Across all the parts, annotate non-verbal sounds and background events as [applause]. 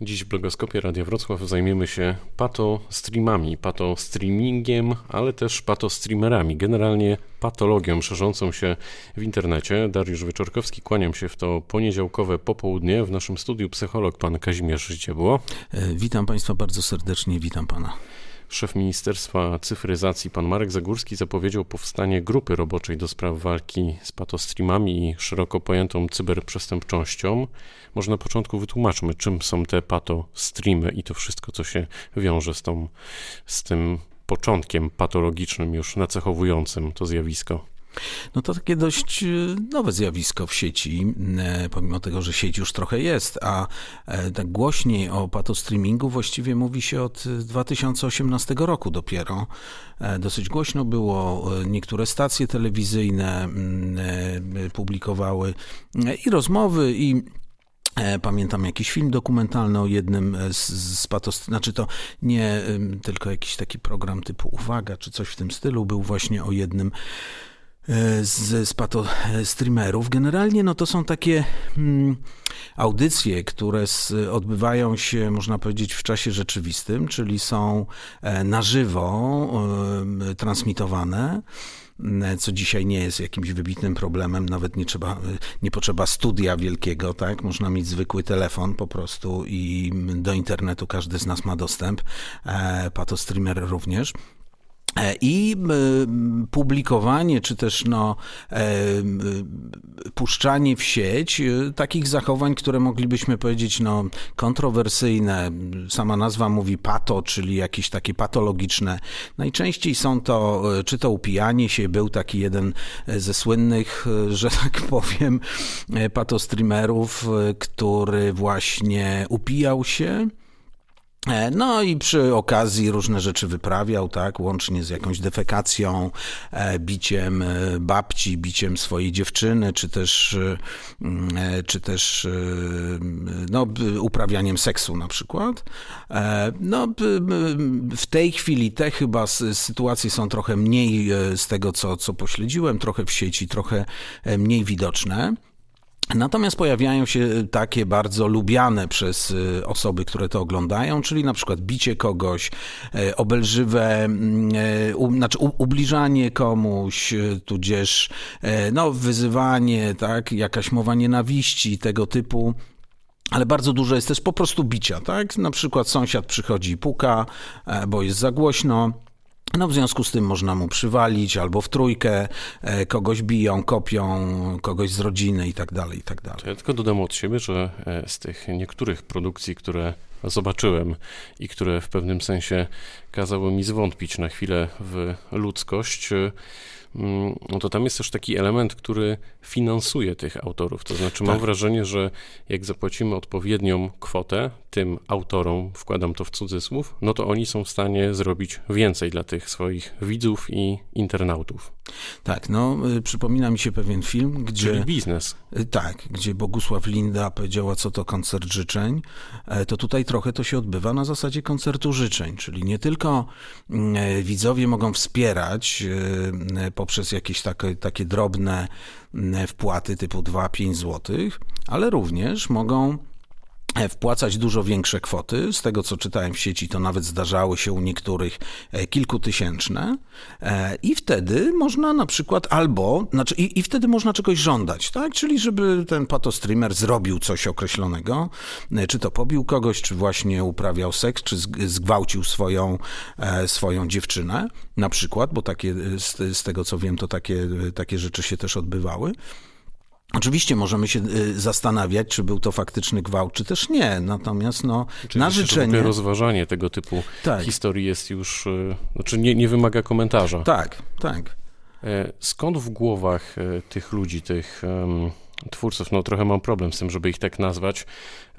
Dziś w blogoskopie Radia Wrocław zajmiemy się pato-streamami, pato-streamingiem, ale też pato-streamerami, generalnie patologią szerzącą się w internecie. Dariusz Wyczorkowski, kłaniam się w to poniedziałkowe popołudnie. W naszym studiu psycholog pan Kazimierz Życiebło. E, witam Państwa bardzo serdecznie, witam Pana. Szef Ministerstwa Cyfryzacji, pan Marek Zagórski, zapowiedział powstanie grupy roboczej do spraw walki z patostreamami i szeroko pojętą cyberprzestępczością. Może na początku wytłumaczmy, czym są te patostreamy i to wszystko, co się wiąże z, tą, z tym początkiem patologicznym, już nacechowującym to zjawisko. No to takie dość y, nowe zjawisko w sieci, e, pomimo tego, że sieć już trochę jest, a e, tak głośniej o patostreamingu właściwie mówi się od 2018 roku dopiero. E, dosyć głośno było, niektóre stacje telewizyjne mm, publikowały i rozmowy, i Pamiętam jakiś film dokumentalny o jednym z, z patos... Znaczy to nie tylko jakiś taki program typu Uwaga czy coś w tym stylu, był właśnie o jednym z, z pato streamerów. Generalnie no to są takie mm, audycje, które z, odbywają się, można powiedzieć, w czasie rzeczywistym, czyli są e, na żywo transmitowane co dzisiaj nie jest jakimś wybitnym problemem, nawet nie trzeba, nie potrzeba studia wielkiego, tak? Można mieć zwykły telefon po prostu i do internetu każdy z nas ma dostęp, e, pato streamer również. E, I e, publikowanie, czy też no, e, puszczanie w sieć takich zachowań, które moglibyśmy powiedzieć no, kontrowersyjne. Sama nazwa mówi pato, czyli jakieś takie patologiczne. Najczęściej są to, czy to upijanie się, był taki jeden ze słynnych, że tak [laughs] powiem, patostreamerów, który właśnie upijał się E, no i przy okazji różne rzeczy wyprawiał, tak, łącznie z jakąś defekacją, e, biciem e, babci, biciem swojej dziewczyny, czy też, mm, czy też no, uprawianiem seksu na przykład. No, w tej chwili te chyba sytuacje są trochę mniej z tego, co, co pośledziłem, trochę w sieci, trochę mniej widoczne. Natomiast pojawiają się takie bardzo lubiane przez y, osoby, które to oglądają, czyli na przykład bicie kogoś, y, obelżywe, y, znaczy ubliżanie komuś, tudzież no, wyzywanie, tak, jakaś mowa nienawiści, tego typu. Ale bardzo dużo jest też po prostu bicia, tak? Na przykład sąsiad przychodzi i puka, bo jest za głośno. No w związku z tym można mu przywalić albo w trójkę, e, kogoś biją, kopią, kogoś z rodziny i tak dalej, i tak dalej. Ja tylko dodam od siebie, że e, z tych niektórych produkcji, które zobaczyłem i które w pewnym sensie kazały mi zwątpić na chwilę w ludzkość, e, Mm, no to tam jest też taki element, który finansuje tych autorów. To znaczy, mam tak. wrażenie, że jak zapłacimy odpowiednią kwotę tym autorom, wkładam to w cudzysłów, no to oni są w stanie zrobić więcej dla tych swoich widzów i internautów. Tak, no y, przypomina mi się pewien film, gdzie... Czyli biznes. Y, tak, gdzie Bogusław Linda powiedziała, co to koncert życzeń, e, to tutaj trochę to się odbywa na zasadzie koncertu życzeń, czyli nie tylko mm, e, widzowie mogą wspierać y, poprzez jakieś takie, takie drobne mm, wpłaty typu 2-5 zł, ale również mogą wpłacać dużo większe kwoty. Z tego, co czytałem w sieci, to nawet zdarzały się u niektórych e, kilkutysięczne. E, I wtedy można na przykład albo, znaczy i, i wtedy można czegoś żądać, tak? Czyli żeby ten patostreamer zrobił coś określonego, czy to pobił kogoś, czy właśnie uprawiał seks, czy zgwałcił swoją, swoją dziewczynę, na przykład, bo takie, z, z tego co wiem, to takie, takie rzeczy się też odbywały. Oczywiście możemy się y, zastanawiać, czy był to faktyczny gwałt, czy też nie. Natomiast no, Czyli na życzenie... rozważanie tego typu tak. historii jest już, y, znaczy nie, nie wymaga komentarza. Tak, tak. E, skąd w głowach e, tych ludzi, tych twórców, no trochę mam problem z tym, żeby ich tak nazwać,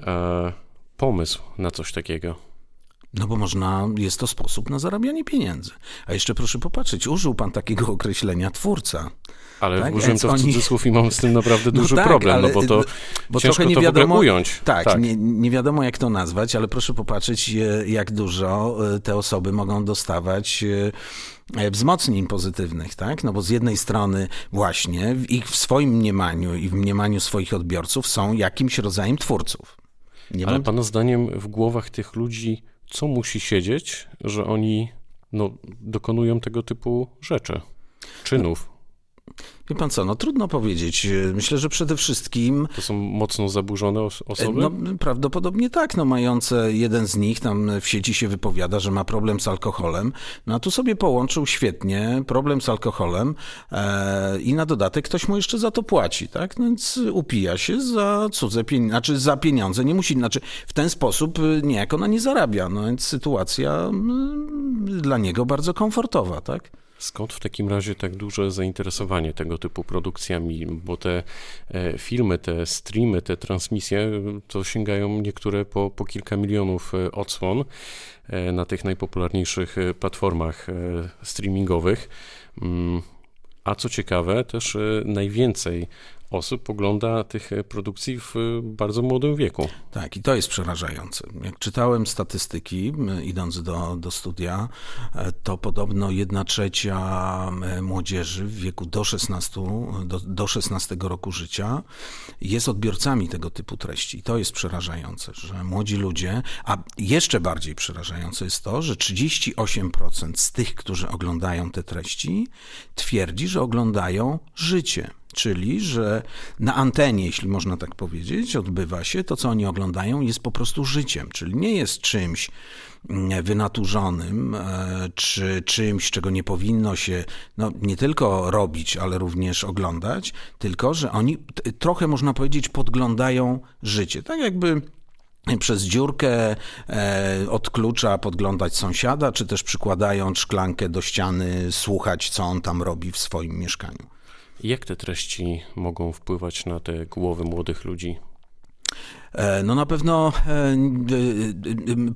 e, pomysł na coś takiego? No bo można, jest to sposób na zarabianie pieniędzy. A jeszcze proszę popatrzeć, użył pan takiego [laughs] określenia twórca. Ale tak? użyłem to w cudzysłów i mam z tym naprawdę no duży no tak, problem, ale, no bo to bo ciężko nie wiadomo, ująć. Tak, tak. Nie, nie, wiadomo jak to nazwać, ale proszę popatrzeć e, jak dużo e, te osoby mogą dostawać e, wzmocnień pozytywnych, tak? No bo z jednej strony właśnie w ich w swoim mniemaniu i w mniemaniu swoich odbiorców są jakimś rodzajem twórców. Nie Ale mam... Pana zdaniem w głowach tych ludzi co musi siedzieć, że oni no, dokonują tego typu rzeczy, czynów? Wie pan co, no trudno powiedzieć. Myślę, że przede wszystkim... To są mocno zaburzone osoby? No prawdopodobnie tak, no mające jeden z nich tam w sieci się wypowiada, że ma problem z alkoholem, no a tu sobie połączył świetnie problem z alkoholem e, i na dodatek ktoś mu jeszcze za to płaci, tak? No więc upija się za cudze pieniądze, znaczy za pieniądze, nie musi, znaczy w ten sposób niejako ona nie zarabia, no więc sytuacja mm, dla niego bardzo komfortowa, tak? Skąd w takim razie tak duże zainteresowanie tego typu produkcjami? Bo te e, filmy, te streamy, te transmisje to sięgają niektóre po, po kilka milionów e, odsłon e, na tych najpopularniejszych platformach streamingowych. Mm, a co ciekawe, też najwięcej osób ogląda tych e, produkcji w e, bardzo młodym wieku. Tak, i to jest przerażające. Jak czytałem statystyki, idąc do, do studia, e, to podobno jedna trzecia młodzieży w wieku do 16, do, do 16 roku życia jest odbiorcami tego typu treści. I to jest przerażające, że młodzi ludzie, a jeszcze bardziej przerażające jest to, że 38% z tych, którzy oglądają te treści, twierdzi, że oglądają życie. Czyli, że na antenie, jeśli można tak powiedzieć, odbywa się to, co oni oglądają, jest po prostu życiem, czyli nie jest czymś mm, wynaturzonym, e, czy czymś, czego nie powinno się no, nie tylko robić, ale również oglądać, tylko że oni trochę, można powiedzieć, podglądają życie. Tak jakby przez dziurkę e, od klucza podglądać sąsiada, czy też przykładając szklankę do ściany, słuchać, co on tam robi w swoim mieszkaniu. Jak te treści mogą wpływać na te głowy młodych ludzi? E, no na pewno e,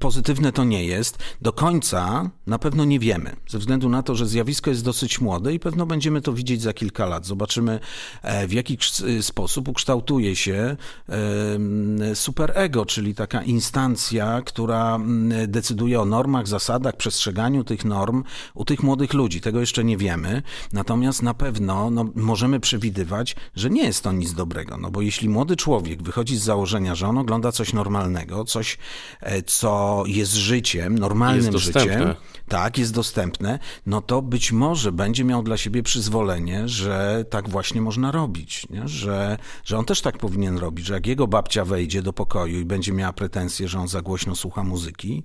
pozytywne to nie jest. Do końca na pewno nie wiemy, ze względu na to, że zjawisko jest dosyć młode i pewno będziemy to widzieć za kilka lat. Zobaczymy, e, w jaki sposób ukształtuje się superego, czyli taka instancja, która decyduje o normach, zasadach, przestrzeganiu tych norm u tych młodych ludzi. Tego jeszcze nie wiemy. Natomiast na pewno no, możemy przewidywać, że nie jest to nic dobrego, no bo jeśli młody człowiek wychodzi z założenia, że że on ogląda coś normalnego, coś, e, co jest życiem, normalnym jest życiem, tak, jest dostępne, no to być może będzie miał dla siebie przyzwolenie, że tak właśnie można robić, nie? Że, że on też tak powinien robić, że jak jego babcia wejdzie do pokoju i będzie miała pretensje, że on za głośno słucha muzyki,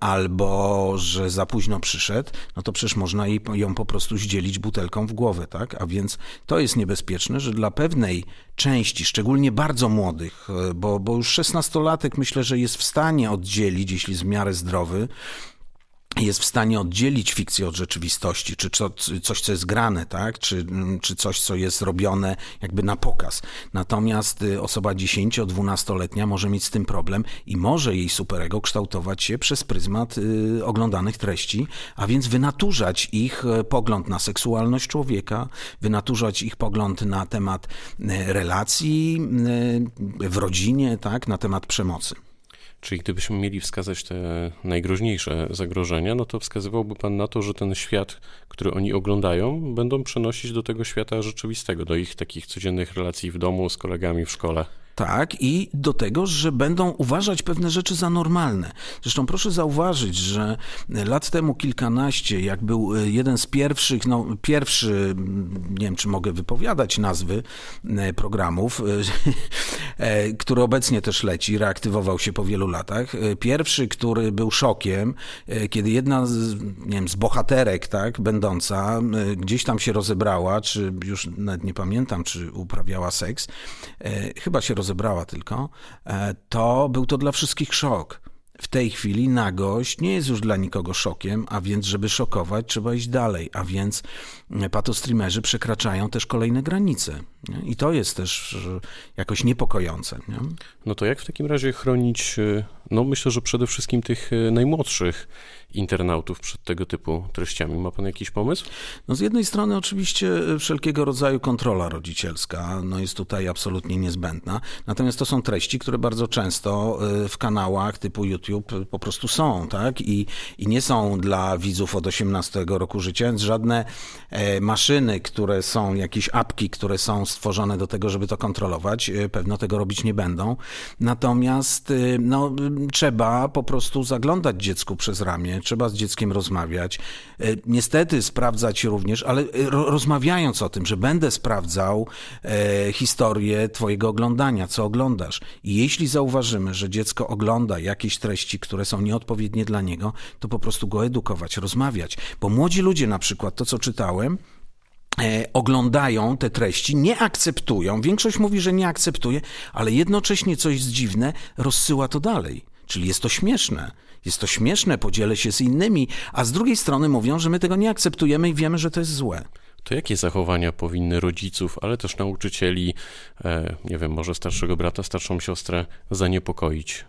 albo że za późno przyszedł, no to przecież można jej, ją po prostu zdzielić butelką w głowę, tak? A więc to jest niebezpieczne, że dla pewnej części, szczególnie bardzo młodych, e, bo, bo już szesnastolatek myślę, że jest w stanie oddzielić, jeśli jest w miarę zdrowy, jest w stanie oddzielić fikcję od rzeczywistości, czy coś, co jest grane, tak? czy, czy coś, co jest robione jakby na pokaz. Natomiast y, osoba 10-12-letnia może mieć z tym problem i może jej superego kształtować się przez pryzmat y, oglądanych treści, a więc wynaturzać ich y, pogląd na seksualność człowieka, wynaturzać ich pogląd na temat relacji w rodzinie, tak? na temat przemocy. Czyli gdybyśmy mieli wskazać te najgroźniejsze zagrożenia, no to wskazywałby Pan na to, że ten świat, który oni oglądają, będą przenosić do tego świata rzeczywistego, do ich takich codziennych relacji w domu, z kolegami w szkole. Tak, i do tego, że będą uważać pewne rzeczy za normalne. Zresztą proszę zauważyć, że lat temu kilkanaście, jak był e, jeden z pierwszych, no pierwszy, nie wiem czy mogę wypowiadać nazwy e, programów, [laughs] e, który obecnie też leci, reaktywował się po wielu latach. Pierwszy, który był szokiem, kiedy jedna z, nie wiem, z bohaterek, tak, będąca, gdzieś tam się rozebrała, czy już nawet nie pamiętam, czy uprawiała seks, chyba się rozebrała, rozebrała tylko, e, to był to dla wszystkich szok. W tej chwili nagość nie jest już dla nikogo szokiem, a więc, żeby szokować, trzeba iść dalej, a więc e, patostreamerzy przekraczają też kolejne granice. Nie? I to jest też e, jakoś niepokojące. Nie? No to jak w takim razie chronić, no myślę, że przede wszystkim tych najmłodszych internautów przed tego typu treściami. Ma pan jakiś pomysł? No z jednej strony oczywiście wszelkiego rodzaju kontrola rodzicielska no jest tutaj absolutnie niezbędna. Natomiast to są treści, które bardzo często y, w kanałach typu YouTube po prostu są, tak? I, i nie są dla widzów od 18 roku życia, więc żadne e, maszyny, które są, jakieś apki, które są stworzone do tego, żeby to kontrolować, e, pewno tego robić nie będą. Natomiast no, trzeba po prostu zaglądać dziecku przez ramię, trzeba z dzieckiem rozmawiać. E, niestety sprawdzać również, ale rozmawiając o tym, że będę sprawdzał historię Twojego oglądania, co oglądasz. I jeśli zauważymy, że dziecko ogląda jakieś treści, które są nieodpowiednie dla niego, to po prostu go edukować, rozmawiać. Bo młodzi ludzie, na przykład, to co czytałem, e, oglądają te treści, nie akceptują. Większość mówi, że nie akceptuje, ale jednocześnie coś dziwne rozsyła to dalej. Czyli jest to śmieszne. Jest to śmieszne, podzielę się z innymi, a z drugiej strony mówią, że my tego nie akceptujemy i wiemy, że to jest złe to jakie zachowania powinny rodziców, ale też nauczycieli, e, nie wiem, może starszego brata, starszą siostrę zaniepokoić?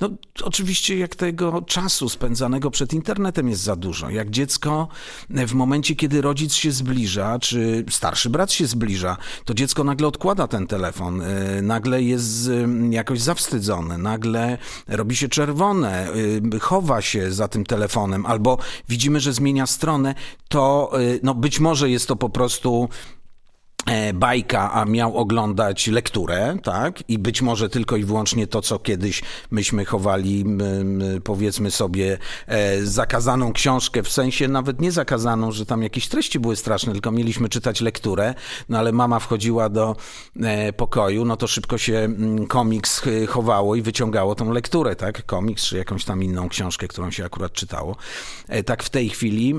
No, oczywiście, jak tego czasu spędzanego przed internetem jest za dużo. Jak dziecko w momencie, kiedy rodzic się zbliża, czy starszy brat się zbliża, to dziecko nagle odkłada ten telefon, y, nagle jest y, jakoś zawstydzone, nagle robi się czerwone, chowa się za tym telefonem, albo widzimy, że zmienia stronę, to no, być może jest to po prostu E, bajka, a miał oglądać lekturę, tak? I być może tylko i wyłącznie to, co kiedyś myśmy chowali, powiedzmy sobie, e, zakazaną książkę, w sensie nawet nie zakazaną, że tam jakieś treści były straszne, tylko mieliśmy czytać lekturę, no ale mama wchodziła do e, pokoju, no to szybko się komiks chowało i wyciągało tą lekturę, tak? Komiks, czy jakąś tam inną książkę, którą się akurat czytało. Tak w tej chwili,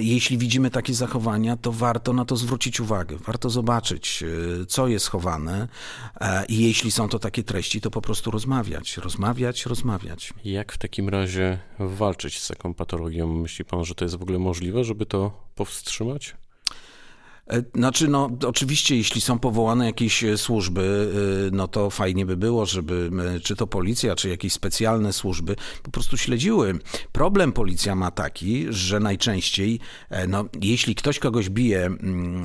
jeśli widzimy takie zachowania, to warto na to zwrócić uwagę. Warto warto zobaczyć, e, co jest chowane e, i jeśli są to takie treści, to po prostu rozmawiać, rozmawiać, rozmawiać. Jak w takim razie walczyć z taką patologią? Myśli pan, że to jest w ogóle możliwe, żeby to powstrzymać? E, znaczy, no, oczywiście, jeśli są powołane jakieś służby, no to fajnie by było, żeby czy to policja, czy jakieś specjalne służby po prostu śledziły. Problem policja ma taki, że najczęściej, no, jeśli ktoś kogoś bije, mm,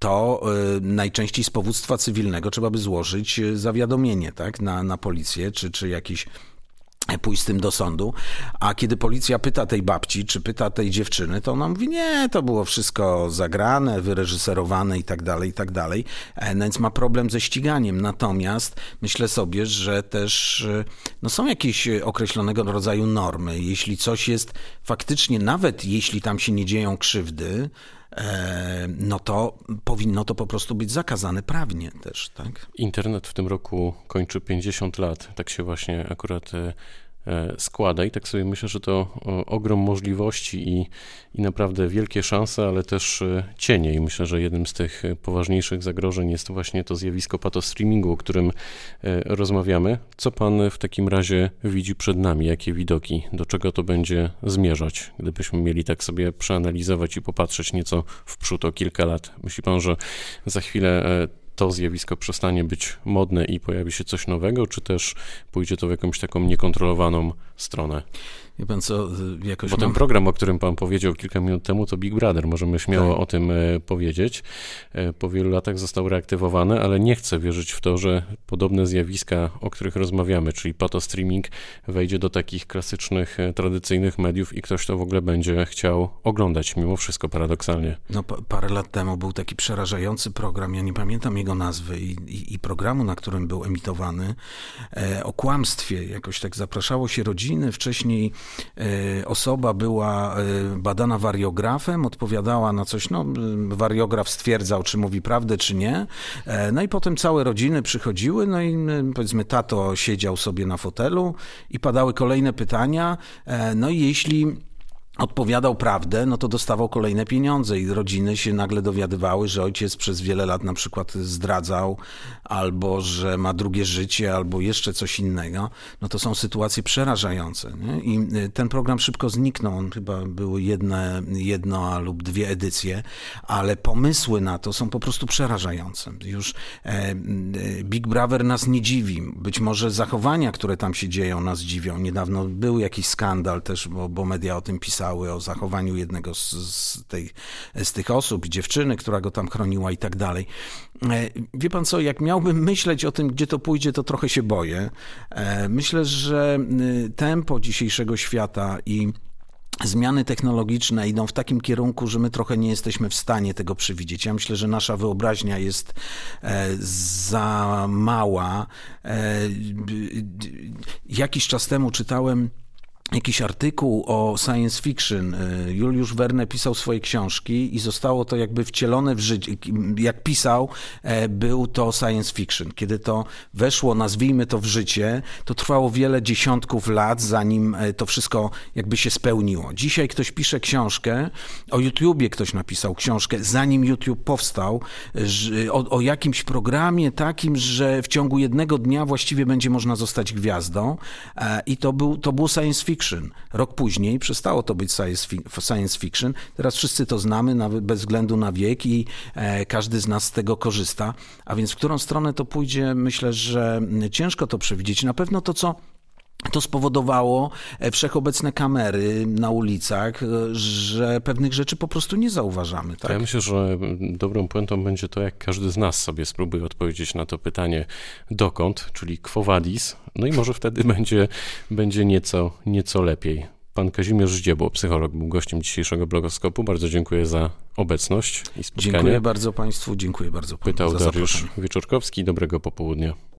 to y, najczęściej z powództwa cywilnego trzeba by złożyć y, zawiadomienie tak, na, na policję czy, czy jakiś pójść z tym do sądu, a kiedy policja pyta tej babci, czy pyta tej dziewczyny, to ona mówi, nie, to było wszystko zagrane, wyreżyserowane i tak dalej, i tak dalej, więc ma problem ze ściganiem. Natomiast myślę sobie, że też y, no są jakieś określonego rodzaju normy. Jeśli coś jest faktycznie, nawet jeśli tam się nie dzieją krzywdy, no to powinno to po prostu być zakazane prawnie też, tak? Internet w tym roku kończy 50 lat. Tak się właśnie akurat e, E, składa i tak sobie myślę, że to ogrom możliwości i, i naprawdę wielkie szanse, ale też e, cienie i myślę, że jednym z tych poważniejszych zagrożeń jest właśnie to zjawisko patostreamingu, o którym e, rozmawiamy. Co pan w takim razie widzi przed nami? Jakie widoki? Do czego to będzie zmierzać? Gdybyśmy mieli tak sobie przeanalizować i popatrzeć nieco w przód o kilka lat. Myśli pan, że za chwilę to zjawisko przestanie być modne i pojawi się coś nowego, czy też pójdzie to w jakąś taką niekontrolowaną stronę? Wie pan co, jakoś Bo ten program, o którym pan powiedział kilka minut temu, to Big Brother. Możemy śmiało tak. o tym e, powiedzieć. E, po wielu latach został reaktywowany, ale nie chcę wierzyć w to, że podobne zjawiska, o których rozmawiamy, czyli streaming, wejdzie do takich klasycznych, tradycyjnych mediów i ktoś to w ogóle będzie chciał oglądać, mimo wszystko paradoksalnie. No, parę lat temu był taki przerażający program, ja nie pamiętam jego nazwy i, i, i programu, na którym był emitowany, e, o kłamstwie. Jakoś tak zapraszało się rodziny, wcześniej osoba była e, badana wariografem, odpowiadała na coś, no wariograf stwierdzał, czy mówi prawdę, czy nie. E, no i potem całe rodziny przychodziły, no i powiedzmy tato siedział sobie na fotelu i padały kolejne pytania. No i jeśli odpowiadał prawdę, no to dostawał kolejne pieniądze i rodziny się nagle dowiadywały, że ojciec przez wiele lat na przykład zdradzał, albo że ma drugie życie, albo jeszcze coś innego. No to są sytuacje przerażające. Nie? I y, ten program szybko zniknął. On chyba były jedne, jedna lub dwie edycje, ale pomysły na to są po prostu przerażające. Już e, e, Big Brother nas nie dziwi. Być może zachowania, które tam się dzieją, nas dziwią. Niedawno był jakiś skandal też, bo, bo media o tym pisały o zachowaniu jednego z, z, tej, z tych osób, dziewczyny, która go tam chroniła i tak dalej. E, wie pan co, jak miałbym myśleć o tym, gdzie to pójdzie, to trochę się boję. E, myślę, że y, tempo dzisiejszego świata i zmiany technologiczne idą w takim kierunku, że my trochę nie jesteśmy w stanie tego przewidzieć. Ja myślę, że nasza wyobraźnia jest e, za mała. Jakiś czas temu czytałem jakiś artykuł o science fiction. Y, Juliusz Verne pisał swoje książki i zostało to jakby wcielone w życie. Jak pisał, e, był to science fiction. Kiedy to weszło, nazwijmy to w życie, to trwało wiele dziesiątków lat, zanim e, to wszystko jakby się spełniło. Dzisiaj ktoś pisze książkę, o YouTubie ktoś napisał książkę, zanim YouTube powstał, o, o jakimś programie takim, że w ciągu jednego dnia właściwie będzie można zostać gwiazdą e, i to był, to był science fiction fiction. Rok później przestało to być science fiction. Teraz wszyscy to znamy, nawet bez względu na wiek i e, każdy z nas z tego korzysta. A więc w którą stronę to pójdzie, myślę, że ciężko to przewidzieć. Na pewno to, co to spowodowało e, wszechobecne kamery na ulicach, e, że pewnych rzeczy po prostu nie zauważamy. Tak? Ja myślę, że dobrą puentą będzie to, jak każdy z nas sobie spróbuje odpowiedzieć na to pytanie dokąd, czyli quo vadis, no i może wtedy [laughs] będzie, będzie nieco, nieco lepiej. Pan Kazimierz Zdziebło, psycholog, był gościem dzisiejszego blogoskopu. Bardzo dziękuję za obecność i spotkanie. Dziękuję bardzo Państwu, dziękuję bardzo Panu Pytał Dariusz Wieczorkowski. Dobrego popołudnia.